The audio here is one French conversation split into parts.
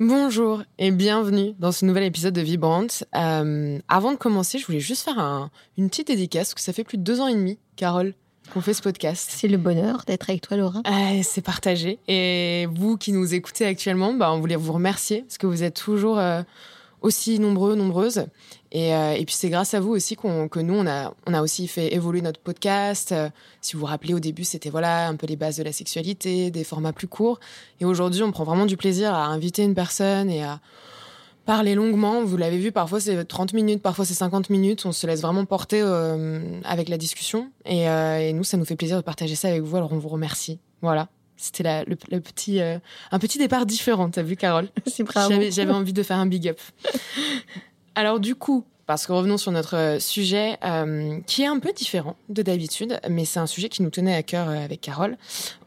Bonjour et bienvenue dans ce nouvel épisode de Vibrante. Euh, avant de commencer, je voulais juste faire une petite dédicace, parce que ça fait plus de deux ans et demi, Carole, qu'on fait ce podcast. C'est le bonheur d'être avec toi, Laura. Euh, c'est partagé. Et vous qui nous écoutez actuellement, bah, on voulait vous remercier, parce que vous êtes toujours euh, aussi nombreux, nombreuses. Euh, et, puis c'est grâce à vous aussi que nous, on a, on a aussi fait évoluer notre podcast. Euh, si vous vous rappelez, au début, c'était voilà un peu les bases de la sexualité, des formats plus courts. Et aujourd'hui, on prend vraiment du plaisir à inviter une personne et à parler longuement. Vous l'avez vu, parfois c'est 30 minutes, parfois c'est 50 minutes. On se laisse vraiment porter euh, avec la discussion. Et, et, nous, ça nous fait plaisir de partager ça avec vous. Alors on vous remercie. Voilà. C'était le, petit, un petit départ différent, t'as vu, Carole? J'avais envie de faire un big up. Alors du coup, parce que revenons sur notre euh, sujet euh, qui est un peu différent de d'habitude, mais c'est un sujet qui nous tenait à cœur euh, avec Carole.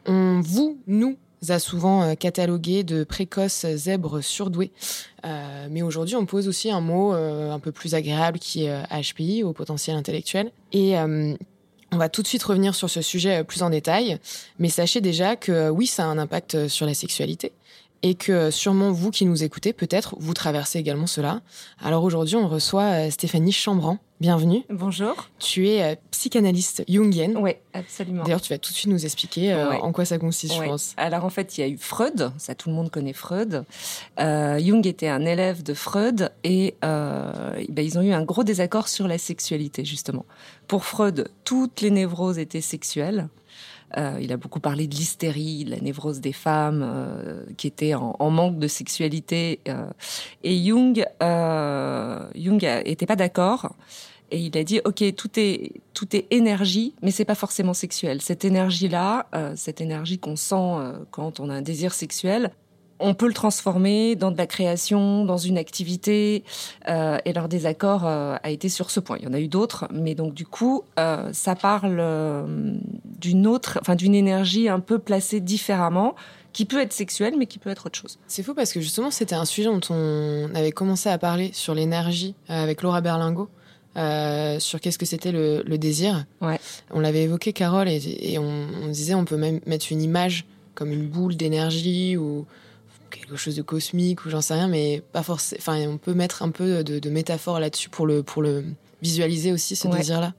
On vous, nous, a souvent catalogué de précoces zèbres surdoués. mais aujourd'hui, on pose aussi un mot un peu plus agréable qui est HPI, au potentiel intellectuel. Et on va tout de suite revenir sur ce sujet plus en détail. Mais sachez déjà que oui, ça a un impact sur la sexualité et que sûrement vous qui nous écoutez, peut-être vous traversez également cela. Alors aujourd'hui, on reçoit euh, Stéphanie Chambran. Bienvenue. Bonjour. Tu es euh, psychanalyste jungienne. Oui, absolument. D'ailleurs, tu vas tout de suite nous expliquer euh, en quoi ça consiste, je pense. Alors en fait, il y a eu Freud, ça tout le monde connaît Freud. Jung était un élève de Freud et ben, ils ont eu un gros désaccord sur la sexualité, justement. Pour Freud, toutes les névroses étaient sexuelles. Euh, il a beaucoup parlé de l'hystérie, de la névrose des femmes euh, qui étaient en, manque de sexualité. Euh. et Jung, Jung était pas d'accord. Et il a dit, ok, tout est tout est énergie, mais c'est pas forcément sexuel. Cette énergie-là, cette énergie qu'on sent quand on a un désir sexuel, on peut le transformer dans de la création, dans une activité. Euh, et leur désaccord euh, a été sur ce point. Il y en a eu d'autres, mais donc du coup, euh, ça parle d'une autre, enfin d'une énergie un peu placée différemment qui peut être sexuelle, mais qui peut être autre chose. C'est fou parce que justement, c'était un sujet dont on avait commencé à parler sur l'énergie avec Laura Berlingo. sur qu'est-ce que c'était le, désir. Ouais. On l'avait évoqué, Carole, et, on, on, disait on peut même mettre une image comme une boule d'énergie ou quelque chose de cosmique ou j'en sais rien, mais pas forcément. Enfin, on peut mettre un peu de, métaphore là-dessus pour le, pour le visualiser aussi, ce désir-là.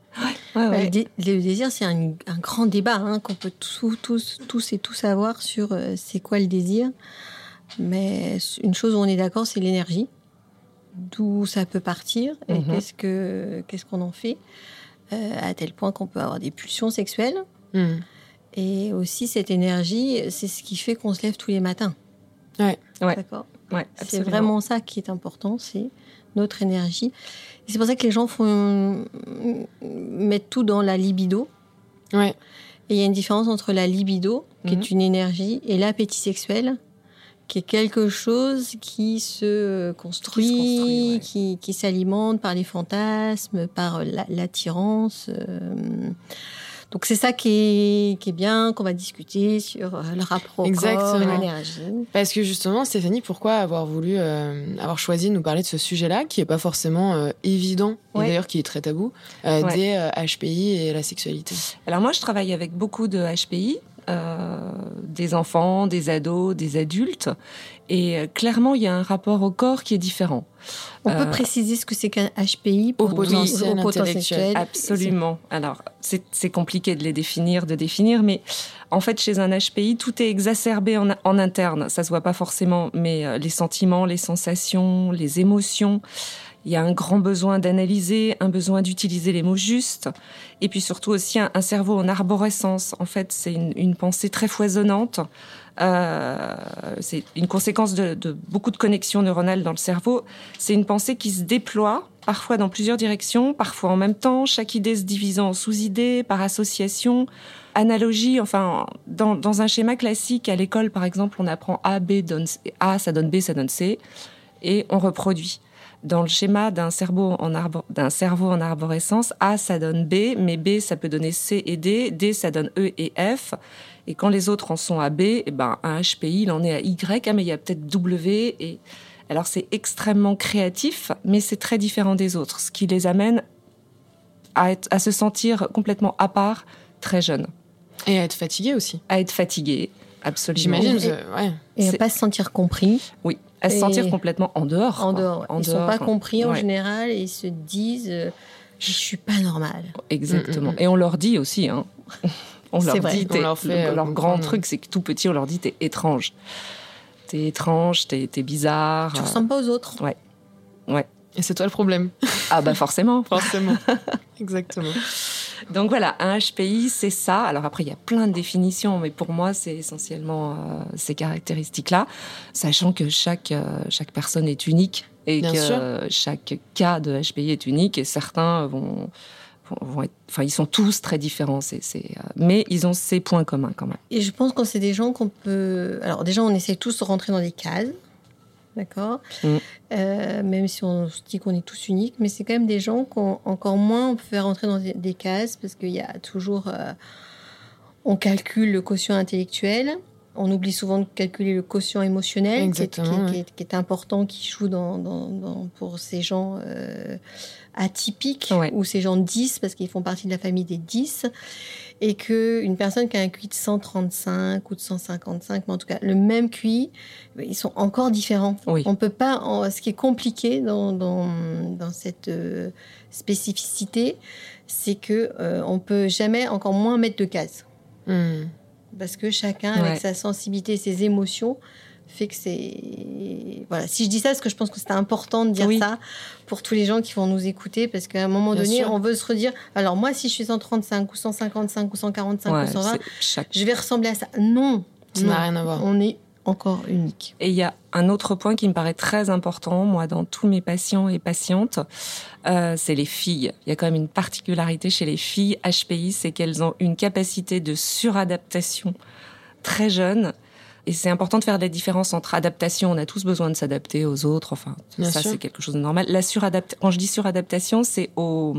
Ouais, le, désir, c'est un, grand débat hein, qu'on peut tous, tous, tous et tous avoir sur euh, c'est quoi le désir. Mais une chose où on est d'accord, c'est l'énergie. D'où ça peut partir et mhm. qu'est-ce que qu'est-ce qu'on en fait euh, à tel point qu'on peut avoir des pulsions sexuelles. Mhm. Et aussi cette énergie, c'est ce qui fait qu'on se lève tous les matins. Ouais. D'accord. Ouais, c'est vraiment ça qui est important, c'est notre énergie. C'est pour ça que les gens font mettre tout dans la libido. Ouais. Et il y a une différence entre la libido, qui est mhm. une énergie, et l'appétit sexuel, qui est quelque chose qui se construit, qui, qui, s'alimente par les fantasmes, par l'attirance. Euh, donc c'est ça qui est, bien, qu'on va discuter sur euh, le rapport Exactement. corps l'énergie. Parce que justement, Stéphanie, pourquoi avoir voulu, euh, avoir choisi de nous parler de ce sujet-là, qui est pas forcément euh, évident, et d'ailleurs qui est très tabou, des HPI et la sexualité? Alors moi, je travaille avec beaucoup de HPI, des enfants, des ados, des adultes. Et clairement, il y a un rapport au corps qui est différent. On peut euh, préciser ce que c'est qu'un HPI pour au potentiel, intellectuel Absolument. Alors, c'est compliqué de les définir, de définir, mais en fait, chez un HPI, tout est exacerbé en, en interne. Ça se voit pas forcément, mais euh, les sentiments, les sensations, les émotions. Il y a un grand besoin d'analyser, un besoin d'utiliser les mots justes, et puis surtout aussi un, cerveau en arborescence. En fait, c'est une, pensée très foisonnante. Euh, c'est une conséquence de, de, beaucoup de connexions neuronales dans le cerveau. C'est une pensée qui se déploie parfois dans plusieurs directions, parfois en même temps, chaque idée se divisant en sous-idées, par association, analogie. Enfin, dans, dans un schéma classique, à l'école, par exemple, on apprend A, B donne A, ça donne B, ça donne C. et on reproduit. Dans le schéma d'un cerveau, en arbo- cerveau en arborescence, A, ça donne B, mais B, ça peut donner C et D, D, ça donne E et F. Et quand les autres en sont à B, eh ben, un HPI, il en est à Y, ah, mais il y a peut-être W. Et... Alors, c'est extrêmement créatif, mais c'est très différent des autres, ce qui les amène à, être- à se sentir complètement à part très jeune, Et à être fatigué aussi. à être fatigué, absolument. J'imagine. Et- euh, ouais. Et à pas se sentir compris Oui, à se sentir complètement en dehors. en quoi. dehors. ouais. En Ils sont dehors. pas compris en Ouais. général et ils se disent euh, je suis pas normal. Exactement. Mm, mm, mm. Et on leur dit aussi, hein. On C'est leur vrai. dit, On leur fait, le- euh, leur grand truc, c'est que tout petit, on leur dit, t'es étrange. T'es étrange, t'es bizarre. Tu Euh, ressembles pas aux autres. Et c'est toi le problème, Ah bah forcément. forcément. Exactement. Donc voilà, un HPI, c'est ça. Alors après, il y a plein de définitions, mais pour moi, c'est essentiellement euh, ces caractéristiques-là, sachant que chaque, euh, chaque personne est unique et Bien que sûr. chaque cas de HPI est unique et certains vont, vont, être, enfin, ils sont tous très différents, euh, mais ils ont ces points communs quand même. Et je pense que c'est des gens qu'on peut. Alors, déjà, on essaie tous de rentrer dans des cases. D'accord Mm. Euh, Même si on se dit qu'on est tous uniques, mais c'est quand même des gens qu'on encore moins on peut faire rentrer dans des, des cases parce qu'il y a toujours. euh, on calcule le quotient intellectuel. On oublie souvent de calculer le quotient émotionnel, qui est, Exactement, qui est- ouais. qui est- qui est important, qui joue dans, dans- dans- pour ces gens euh, atypiques Ouais. ou ces gens 10, parce qu'ils font partie de la famille des 10 et que une personne qui a un QI de 135 ou de 155, mais en tout cas le même QI, ils sont encore différents. Oui. On peut pas. en- ce qui est compliqué dans, dans, dans cette euh, spécificité, c'est que euh, on peut jamais encore moins mettre de cases. Parce que chacun Ouais. avec sa sensibilité, ses émotions fait que c'est voilà si je dis ça parce que je pense que c'est important de dire Oui. ça pour tous les gens qui vont nous écouter parce qu'à un moment Bien donné sûr. on veut se redire alors moi si je suis 135 ou 155 ou 145 Ouais, ou 120 c'est chaque je vais ressembler à ça non Ça n'a rien à voir. on est encore unique Et il y a un autre point qui me paraît très important, moi, dans tous mes patients et patientes, euh, c'est les filles. Il y a quand même une particularité chez les filles HPI, c'est qu'elles ont une capacité de suradaptation très jeune. Et c'est important de faire la différence entre adaptation, on a tous besoin de s'adapter aux autres, enfin, Bien ça c'est quelque chose de normal. La suradaptation, quand je dis suradaptation, c'est au,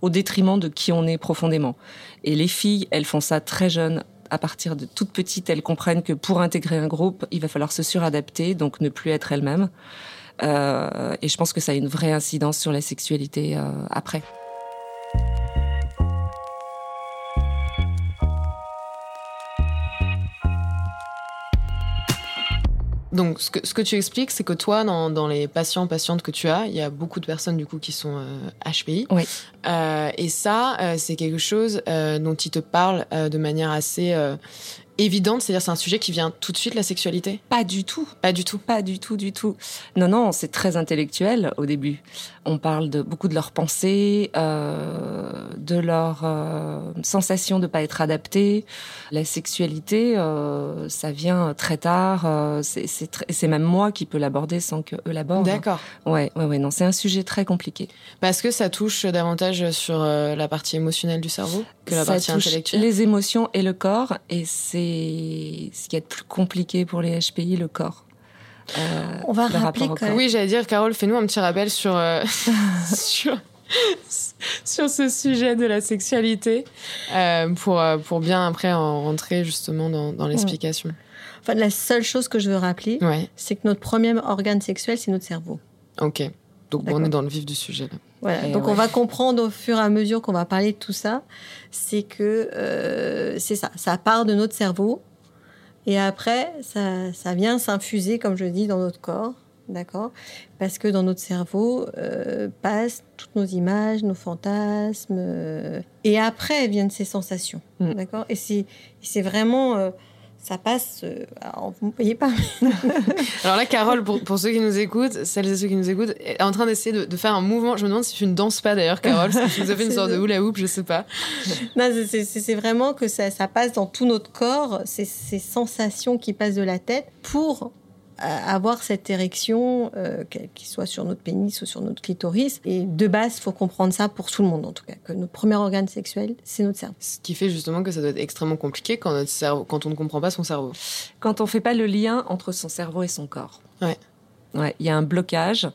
au détriment de qui on est profondément. Et les filles, elles font ça très jeunes, à partir de toutes petites, elles comprennent que pour intégrer un groupe, il va falloir se suradapter, donc ne plus être elles-mêmes. Euh, et je pense que ça a une vraie incidence sur la sexualité euh, après. Donc, ce que, ce que tu expliques, c'est que toi, dans, dans les patients, patientes que tu as, il y a beaucoup de personnes, du coup, qui sont euh, HPI. Oui. Euh, et ça, euh, c'est quelque chose euh, dont ils te parlent euh, de manière assez euh, évidente. C'est-à-dire, c'est un sujet qui vient tout de suite, la sexualité? Pas du tout. Pas du tout. Pas du tout, du tout. Non, non, c'est très intellectuel au début. On parle de beaucoup de leurs pensées, euh, de leur euh, sensation de pas être adapté. La sexualité, euh, ça vient très tard. euh, c'est c'est très- c'est même moi qui peux l'aborder sans que eux l'abordent. D'accord. Ouais, ouais, ouais. Non, c'est un sujet très compliqué. Parce que ça touche davantage sur euh, la partie émotionnelle du cerveau? Que la ça partie touche intellectuelle. les émotions et le corps, et c'est ce qui est de plus compliqué pour les HPI, le corps. Euh, On va le rappeler quand même- Oui, j'allais dire, Carole, fais-nous un petit rappel sur, euh, sur, sur ce sujet de la sexualité euh, pour, pour bien après en rentrer justement dans, dans l'explication. enfin la seule chose que je veux rappeler Ouais, c'est que notre premier organe sexuel c'est notre cerveau ok. Donc on est dans le vif du sujet là. Voilà. Et Donc ouais. on va comprendre au fur et à mesure qu'on va parler de tout ça, c'est que euh, c'est ça, ça part de notre cerveau et après ça, ça vient s'infuser, comme je dis, dans notre corps, d'accord? Parce que dans notre cerveau euh, passent toutes nos images, nos fantasmes, euh, et après viennent ces sensations, Mm. d'accord? Et c'est vraiment ça passe. euh, alors, vous ne voyez pas, Alors là, Carole, pour, pour ceux qui nous écoutent, celles et ceux qui nous écoutent, est en train d'essayer de, de faire un mouvement. Je me demande si tu ne danses pas d'ailleurs, Carole, que tu nous as fait une sorte de hula hoop, je sais pas. Non, c'est- vraiment que ça, ça passe dans tout notre corps, ces, ces sensations qui passent de la tête pour avoir cette érection, euh, qu'elle- qu'il soit sur notre pénis ou sur notre clitoris. Et de base, il faut comprendre ça pour tout le monde, en tout cas, que notre premier organe sexuel, c'est notre cerveau. Ce qui fait justement que ça doit être extrêmement compliqué quand, notre cerveau, quand on ne comprend pas son cerveau. Quand on fait pas le lien entre son cerveau et son corps. Ouais. Ouais, il y a un blocage.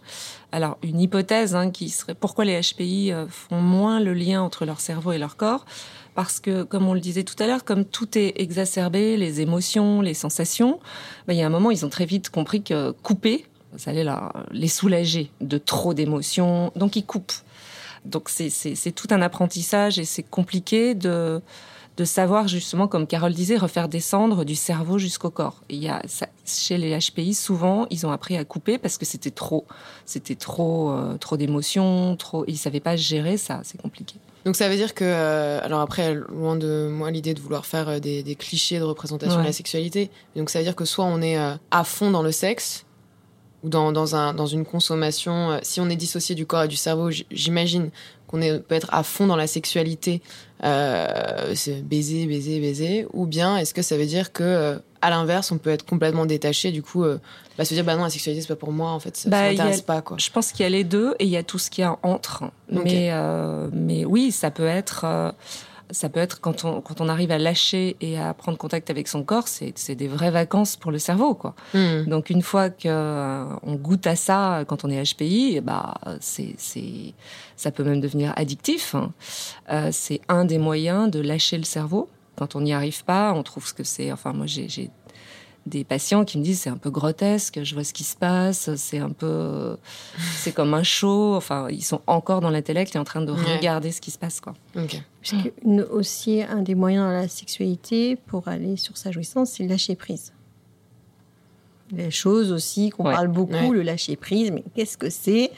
Alors, une hypothèse hein, qui serait pourquoi les HPI euh, font moins le lien entre leur cerveau et leur corps parce que, comme on le disait tout à l'heure, comme tout est exacerbé, les émotions, les sensations, ben, il y a un moment, ils ont très vite compris que couper, ça allait les soulager de trop d'émotions, donc ils coupent. Donc c'est tout un apprentissage et c'est compliqué de savoir justement, comme Carole disait, refaire descendre du cerveau jusqu'au corps. il y a, chez les HPI, souvent, ils ont appris à couper parce que c'était trop, c'était trop, euh, trop d'émotions, trop, ils savaient pas gérer ça, c'est compliqué. Donc ça veut dire que, euh, alors après, loin de moi l'idée de vouloir faire euh, des, clichés de représentation de la sexualité, donc ça veut dire que soit on est à fond dans le sexe, ou dans, dans, un, dans une consommation, si on est dissocié du corps et du cerveau, j'imagine qu'on peut être à fond dans la sexualité, euh, baiser, baiser, baiser, ou bien est-ce que ça veut dire que euh, à l'inverse, on peut être complètement détaché, du coup, euh, bah, se dire bah non, la sexualité c'est pas pour moi, en fait, ça, bah, m'intéresse pas quoi. Je pense qu'il y a les deux et il y a tout ce qu'il y a entre. Mais euh, mais oui, ça peut être euh, ça peut être quand on, quand on arrive à lâcher et à prendre contact avec son corps, c'est, c'est des vraies vacances pour le cerveau, quoi. Hmm. Donc une fois que euh, on goûte à ça quand on est HPI, eh bah c'est, c'est, ça peut même devenir addictif. Hein. C'est un des moyens de lâcher le cerveau. Quand on n'y arrive pas, on trouve ce que c'est. Enfin, moi, j'ai, j'ai des patients qui me disent c'est un peu grotesque, je vois ce qui se passe, c'est un peu, c'est comme un show. Enfin, ils sont encore dans l'intellect et en train de regarder ce qui se passe, quoi. Puisque aussi un des moyens dans la sexualité pour aller sur sa jouissance, c'est lâcher prise. Les choses aussi qu'on parle beaucoup, le lâcher prise, mais qu'est-ce que c'est?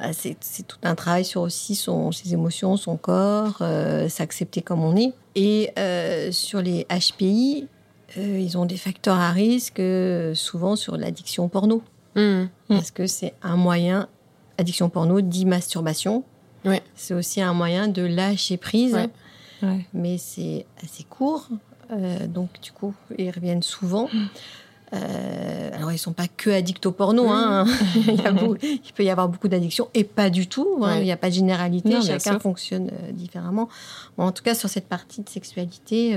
Euh, c'est, tout un travail sur aussi son, ses émotions, son corps, euh, s'accepter comme on est. Et euh, sur les HPI, euh, ils ont des facteurs à risque, euh, souvent sur l'addiction porno. Mmh. Mmh. Parce que c'est un moyen, addiction porno dit masturbation. C'est aussi un moyen de lâcher prise. Mais c'est assez court. Euh, donc, du coup, ils reviennent souvent. Mmh. Alors, ils ne sont pas que addicts au porno. Hein. il, peut y avoir beaucoup d'addictions et pas du tout. Hein. Il n'y a pas de généralité. Chacun fonctionne différemment. en tout cas, sur cette partie de sexualité,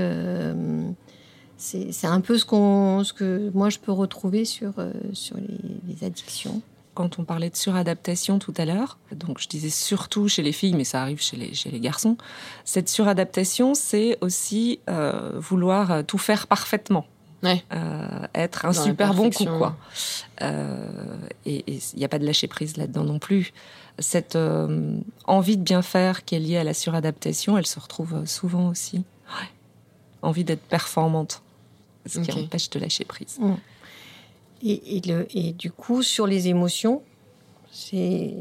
c'est un peu ce, qu'on, ce que moi je peux retrouver sur, euh, sur les, addictions. Quand on parlait de suradaptation tout à l'heure, donc je disais surtout chez les filles, mais ça arrive chez les, chez les garçons, cette suradaptation, c'est aussi euh, vouloir euh, tout faire parfaitement. Être un super bon coup, quoi. et il n'y a pas de lâcher prise là-dedans non plus. Cette envie de bien faire qui est liée à la suradaptation, elle se retrouve souvent aussi. Envie d'être performante ce qui empêche de lâcher prise. Mm. Et, le, et, du coup, sur les émotions, c'est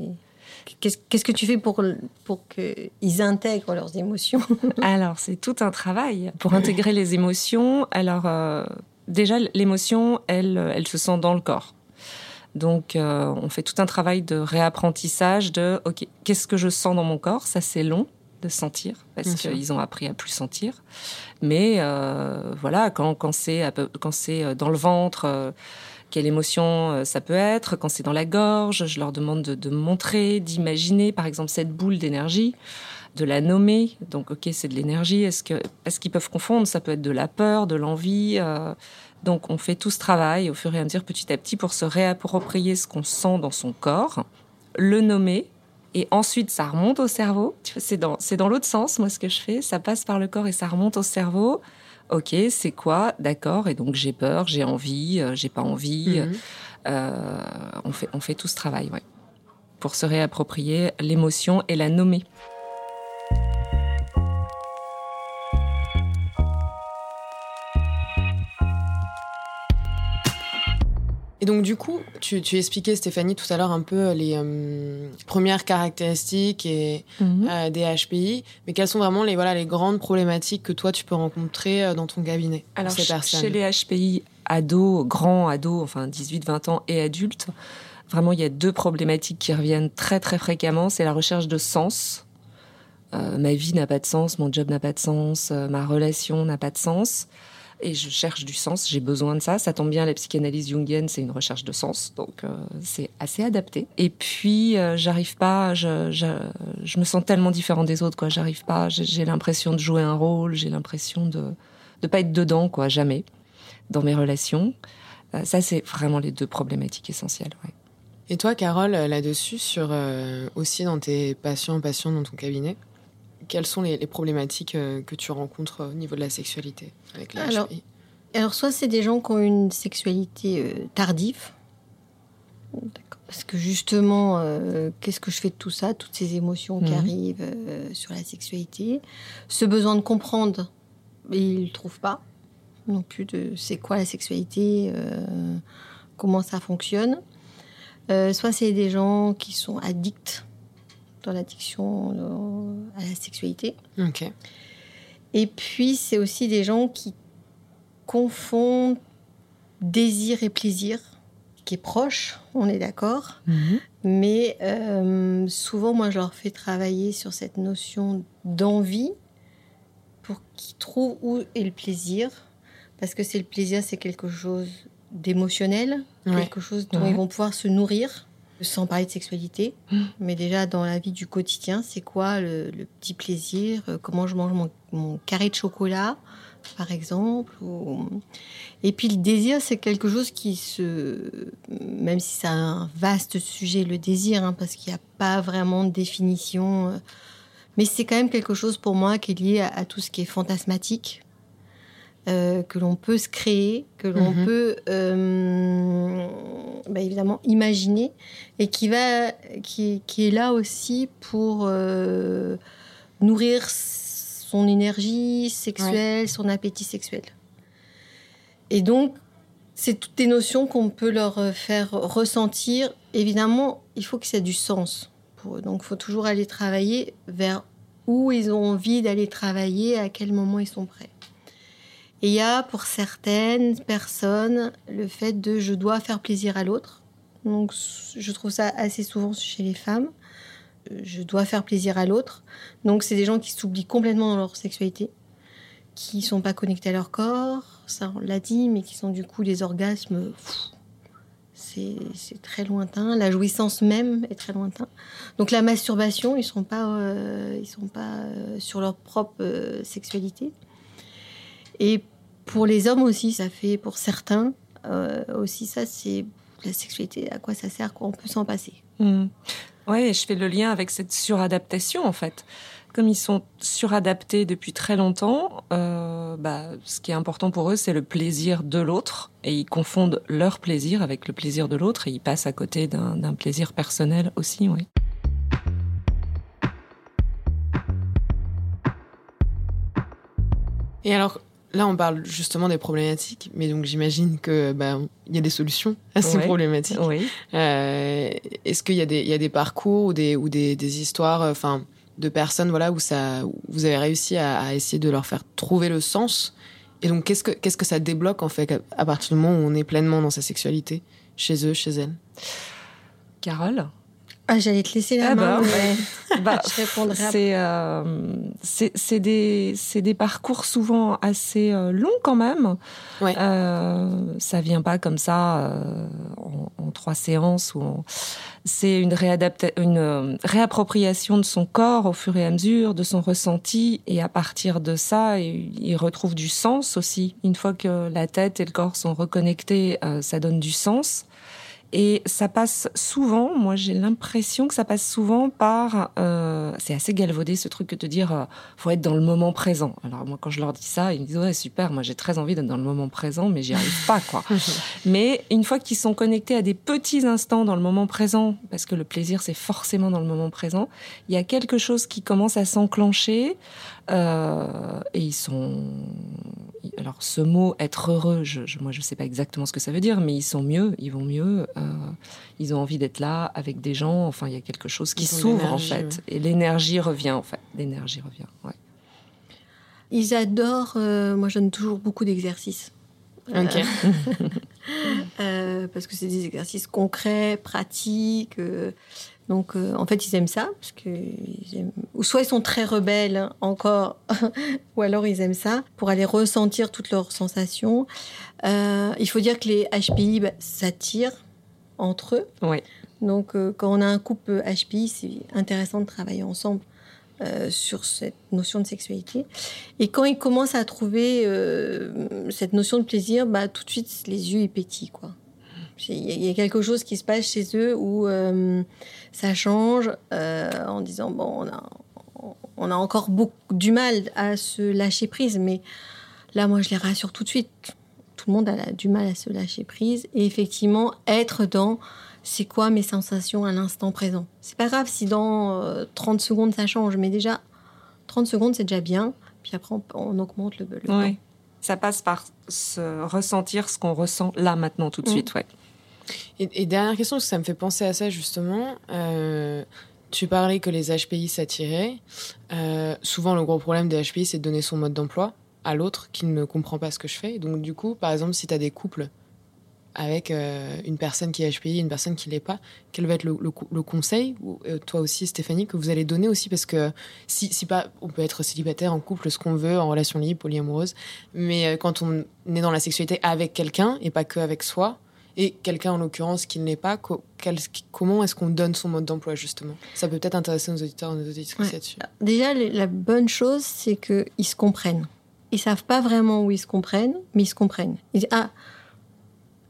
Qu'est-ce que tu fais pour, pour qu'ils intègrent leurs émotions? Alors, c'est tout un travail pour intégrer les émotions. Alors, euh, déjà, l'émotion, elle, elle se sent dans le corps. Donc, euh, on fait tout un travail de réapprentissage de, OK, qu'est-ce que je sens dans mon corps? Ça, c'est long de sentir parce qu'ils ont appris à plus sentir. Mais euh, voilà, quand, quand c'est euh, dans le ventre, euh, quelle émotion ça peut être. Quand c'est dans la gorge, je leur demande de, de montrer, d'imaginer, par exemple, cette boule d'énergie de la nommer. Donc, ok, c'est de l'énergie. Est-ce que, est-ce qu'ils peuvent confondre? Ça peut être de la peur, de l'envie. donc, on fait tout ce travail au fur et à mesure, petit à petit, pour se réapproprier ce qu'on sent dans son corps, le nommer, et ensuite, ça remonte au cerveau. C'est dans, c'est dans l'autre sens, moi, ce que je fais. Ça passe par le corps et ça remonte au cerveau. Ok, c'est quoi? D'accord. Et donc, j'ai peur, j'ai envie, euh, j'ai pas envie. Mhm. Euh, on, fait, on fait tout ce travail, ouais. Pour se réapproprier l'émotion et la nommer. Et donc, du coup, tu, tu expliquais, Stéphanie, tout à l'heure un peu les euh, premières caractéristiques et, mhm. euh, des HPI, mais quelles sont vraiment les, voilà, les grandes problématiques que toi, tu peux rencontrer euh, dans ton cabinet Alors, chez les HPI ados, grands ados, enfin 18-20 ans et adultes, vraiment, il y a deux problématiques qui reviennent très, très fréquemment. C'est la recherche de sens. ma vie n'a pas de sens, mon job n'a pas de sens, ma relation n'a pas de sens et je cherche du sens, j'ai besoin de ça. Ça tombe bien, la psychanalyse jungienne, c'est une recherche de sens, donc euh, c'est assez adapté. Et puis, euh, j'arrive pas, je, me sens tellement différent des autres. J'arrive pas, j'ai l'impression de jouer un rôle, j'ai l'impression de de pas être dedans, quoi, jamais, dans mes relations. Euh, ça, c'est vraiment les deux problématiques essentielles. Et toi, Carole, là-dessus, sur euh, aussi dans tes patients, patients dans ton cabinet, quelles sont les, les problématiques euh, que tu rencontres au niveau de la sexualité avec la Alors, HPI Alors, soit c'est des gens qui ont une sexualité euh, tardive. Parce que justement, euh, qu'est-ce que je fais de tout ça, toutes ces émotions qui Mhm. arrivent euh, sur la sexualité? Ce besoin de comprendre, ils ne le trouvent pas non plus de c'est quoi la sexualité, euh, comment ça fonctionne. Euh, soit c'est des gens qui sont addicts dans l'addiction euh, à la sexualité. Ok. Et puis, c'est aussi des gens qui confondent désir et plaisir, qui est proche, on est d'accord. Mais euh, souvent, moi, je leur fais travailler sur cette notion d'envie pour qu'ils trouvent où est le plaisir. Parce que c'est le plaisir, c'est quelque chose d'émotionnel, Ouais. quelque chose dont Ouais. ils vont pouvoir se nourrir, sans parler de sexualité. Mm. Mais déjà, dans la vie du quotidien, c'est quoi le, le petit plaisir euh, Comment je mange mon, mon carré de chocolat, par exemple ou- Et puis le désir, c'est quelque chose qui se... Même si c'est un vaste sujet, le désir, hein, parce qu'il n'y a pas vraiment de définition. euh, Mais c'est quand même quelque chose pour moi qui est lié à, à tout ce qui est fantasmatique. Euh, que l'on peut se créer, que l'on Mhm. peut euh, bah, évidemment imaginer, et qui, va, qui, qui est là aussi pour euh, nourrir son énergie sexuelle, son appétit sexuel. Et donc, c'est toutes des notions qu'on peut leur faire ressentir. Évidemment, il faut que ça ait du sens pour eux. Donc, il faut toujours aller travailler vers où ils ont envie d'aller travailler, à quel moment ils sont prêts. Et il y a pour certaines personnes le fait de je dois faire plaisir à l'autre. Donc, je trouve ça assez souvent chez les femmes. Euh, Je dois faire plaisir à l'autre. Donc, c'est des gens qui s'oublient complètement dans leur sexualité, qui sont pas connectés à leur corps, ça on l'a dit, mais qui sont du coup des orgasmes. C'est très lointain. La jouissance même est très lointain. Donc, la masturbation, ils sont pas, euh, ils sont pas euh, sur leur propre sexualité. Et pour les hommes aussi, ça fait pour certains euh, aussi ça, c'est la sexualité. À quoi ça sert quoi On peut s'en passer. Mm. Ouais, et je fais le lien avec cette suradaptation en fait. Comme ils sont suradaptés depuis très longtemps, euh, bah, ce qui est important pour eux, c'est le plaisir de l'autre, et ils confondent leur plaisir avec le plaisir de l'autre, et ils passent à côté d'un d'un plaisir personnel aussi, oui. Et alors, là, on parle justement des problématiques, mais donc j'imagine que bah, il y a des solutions à ces Ouais. problématiques. Oui. Euh, Est-ce qu'il y a des, il y a des parcours ou des, ou des, des histoires, euh, enfin, de personnes, voilà, où ça, où vous avez réussi à, à essayer de leur faire trouver le sens? Et donc, qu'est-ce que, qu'est-ce que ça débloque en fait à, à partir du moment où on est pleinement dans sa sexualité, chez eux, chez elles? Carole? Ah, j'allais te laisser la Ah main. bah, mais Bah, je répondrai. C'est euh, c'est des c'est des parcours souvent assez euh, longs quand même. Ouais. Euh, ça vient pas comme ça euh, en, en trois séances ou en- c'est une une euh, réappropriation de son corps au fur et à mesure, de son ressenti et à partir de ça, il, il retrouve du sens aussi. Une fois que la tête et le corps sont reconnectés, ça donne du sens. Et ça passe souvent, moi j'ai l'impression que ça passe souvent par, euh, c'est assez galvaudé ce truc que de dire, euh, faut être dans le moment présent. Alors moi quand je leur dis ça, ils me disent ouais super, moi j'ai très envie d'être dans le moment présent, mais j'y arrive pas quoi. mais une fois qu'ils sont connectés à des petits instants dans le moment présent, parce que le plaisir c'est forcément dans le moment présent, il y a quelque chose qui commence à s'enclencher euh, et ils sont alors ce mot être heureux, je, je- moi je sais pas exactement ce que ça veut dire, mais ils sont mieux, ils vont mieux, euh, ils ont envie d'être là avec des gens. Enfin, il y a quelque chose qui s'ouvre en fait, ouais. et l'énergie revient en fait. L'énergie revient. Ouais. Ils adorent. euh, moi, je donne toujours beaucoup d'exercices. Ok. Euh, parce que c'est des exercices concrets, pratiques. Donc, euh, en fait, ils aiment ça. Parce que ils aiment- Ou soit ils sont très rebelles encore, ou alors ils aiment ça pour aller ressentir toutes leurs sensations. Euh, il faut dire que les HPI bah, s'attirent entre eux. Ouais. Donc, euh, quand on a un couple HPI, c'est intéressant de travailler ensemble sur cette notion de sexualité. Et quand ils commencent à trouver cette notion de plaisir, bah, tout de suite, les yeux, ils pétillent, quoi. Il y a quelque chose qui se passe chez eux où euh, ça change euh, en disant bon, on a, on a encore beaucoup du mal à se lâcher prise, mais là, moi, je les rassure tout de suite. Tout le monde a du mal à se lâcher prise et effectivement être dans c'est quoi mes sensations à l'instant présent? C'est pas grave si dans 30 secondes ça change, mais déjà 30 secondes c'est déjà bien. Puis après on, augmente le, le oui. Ça passe par se ressentir ce qu'on ressent là maintenant tout de mm. suite, ouais. Et, dernière question, parce que ça me fait penser à ça justement. Euh, tu parlais que les HPI s'attiraient. Euh, souvent, le gros problème des HPI, c'est de donner son mode d'emploi à l'autre qui ne comprend pas ce que je fais. Donc, du coup, par exemple, si tu as des couples avec euh, une personne qui est HPI et une personne qui l'est pas, quel va être le, conseil, ou toi aussi Stéphanie, que vous allez donner aussi? Parce que si, si pas, on peut être célibataire, en couple, ce qu'on veut, en relation libre, polyamoureuse, mais quand on est dans la sexualité avec quelqu'un et pas que avec soi, et quelqu'un en l'occurrence qui ne l'est pas, comment est-ce qu'on donne son mode d'emploi justement? Ça peut peut-être intéresser nos auditeurs et nos auditrices là-dessus. Déjà, la bonne chose, c'est qu'ils se comprennent. Ils savent pas vraiment où ils se comprennent, mais ils se comprennent. Ils disent Ah,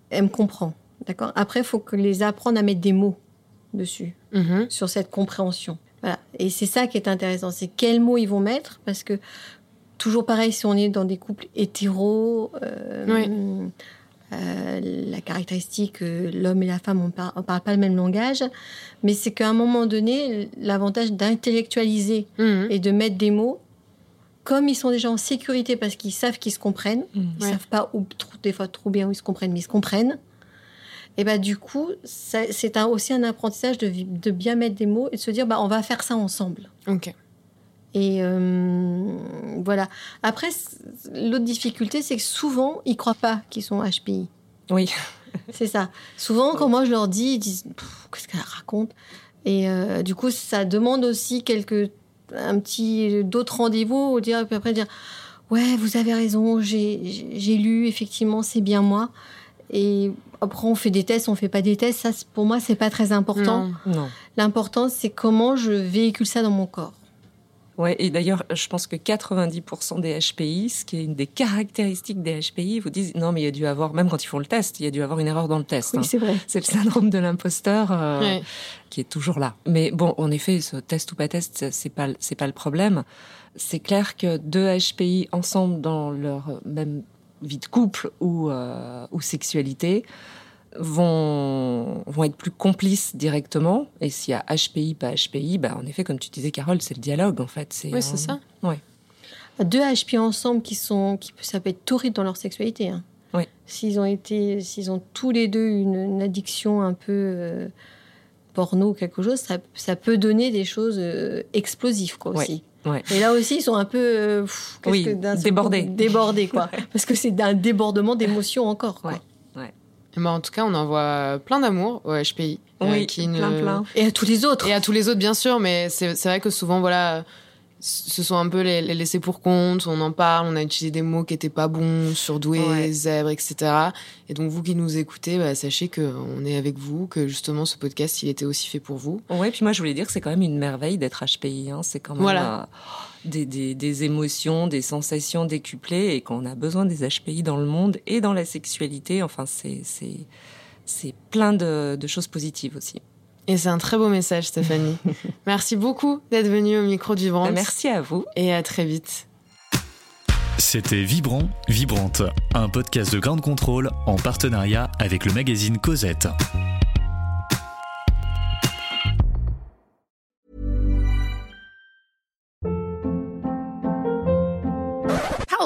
elle me comprend. D'accord? Après, il faut que les apprendre à mettre des mots dessus, mm-hmm. sur cette compréhension. Voilà. Et c'est ça qui est intéressant c'est quels mots ils vont mettre, parce que toujours pareil, si on est dans des couples hétéros, euh, euh, la caractéristique, euh, l'homme et la femme, on ne parle pas le même langage, mais c'est qu'à un moment donné, l'avantage d'intellectualiser mhm. et de mettre des mots, comme ils sont déjà en sécurité parce qu'ils savent qu'ils se comprennent, mhm. ils ne savent pas où, des fois trop bien où ils se comprennent, mais ils se comprennent. Et bah du coup, c'est aussi un apprentissage de, de, bien mettre des mots et de se dire bah on va faire ça ensemble. Ok. Et euh, voilà. Après, l'autre difficulté, c'est que souvent, ils croient pas qu'ils sont HPI. Oui. c'est ça. Souvent, quand moi je leur dis, ils disent qu'est-ce qu'elle raconte? Et euh, du coup, ça demande aussi quelques un petit d'autres rendez-vous, puis après dire ouais, vous avez raison, j'ai lu, effectivement, c'est bien moi. Et après, on fait des tests, on fait pas des tests. Ça, pour moi, c'est pas très important. non. L'important, c'est comment je véhicule ça dans mon corps. Ouais, et d'ailleurs, je pense que 90% des HPI, ce qui est une des caractéristiques des HPI, vous disent non, mais il y a dû avoir, même quand ils font le test, il y a dû avoir une erreur dans le test. Oui, hein. c'est vrai. C'est le syndrome de l'imposteur euh, qui est toujours là. Mais bon, en effet, ce test ou pas test, c'est pas c'est pas le problème. C'est clair que deux HPI ensemble dans leur même vie de couple ou euh, ou sexualité vont, vont être plus complices directement. Et s'il y a HPI, pas HPI, bah, en effet, comme tu disais, Carole, c'est le dialogue, en fait. Oui, c'est ça. Ouais. Deux HPI ensemble qui sont, qui, ça peut être torride dans leur sexualité. Hein. Oui. S'ils ont été, s'ils ont tous les deux une, addiction un peu euh, porno ou quelque chose, ça, ça, peut donner des choses euh, explosives, quoi, aussi. Ouais. Et là aussi, ils sont un peu euh, oui, débordés. Débordés, quoi. Parce que c'est un débordement d'émotions encore, quoi. Bah, en tout cas, on envoie plein d'amour au HPI. Euh, oui, qui plein, plein. Et à tous les autres. Et à tous les autres, bien sûr, mais c'est vrai que souvent, voilà, ce sont un peu les, les laissés pour compte, on en parle, on a utilisé des mots qui étaient pas bons, surdoués, ouais. zèbre, etc. Et donc, vous qui nous écoutez, bah, sachez qu'on est avec vous, que justement, ce podcast, il était aussi fait pour vous. Ouais, puis moi, je voulais dire que c'est quand même une merveille d'être HPI. Hein. C'est quand même. Voilà. Euh, des, des, des, émotions, des sensations décuplées et qu'on a besoin des HPI dans le monde et dans la sexualité. Enfin, c'est, c'est, c'est plein de, de choses positives aussi. Et c'est un très beau message, Stéphanie. merci beaucoup d'être venue au micro de Vibrante. Merci à vous. Et à très vite. C'était Vibrant, Vibrante, un podcast de Grande Contrôle en partenariat avec le magazine Cosette.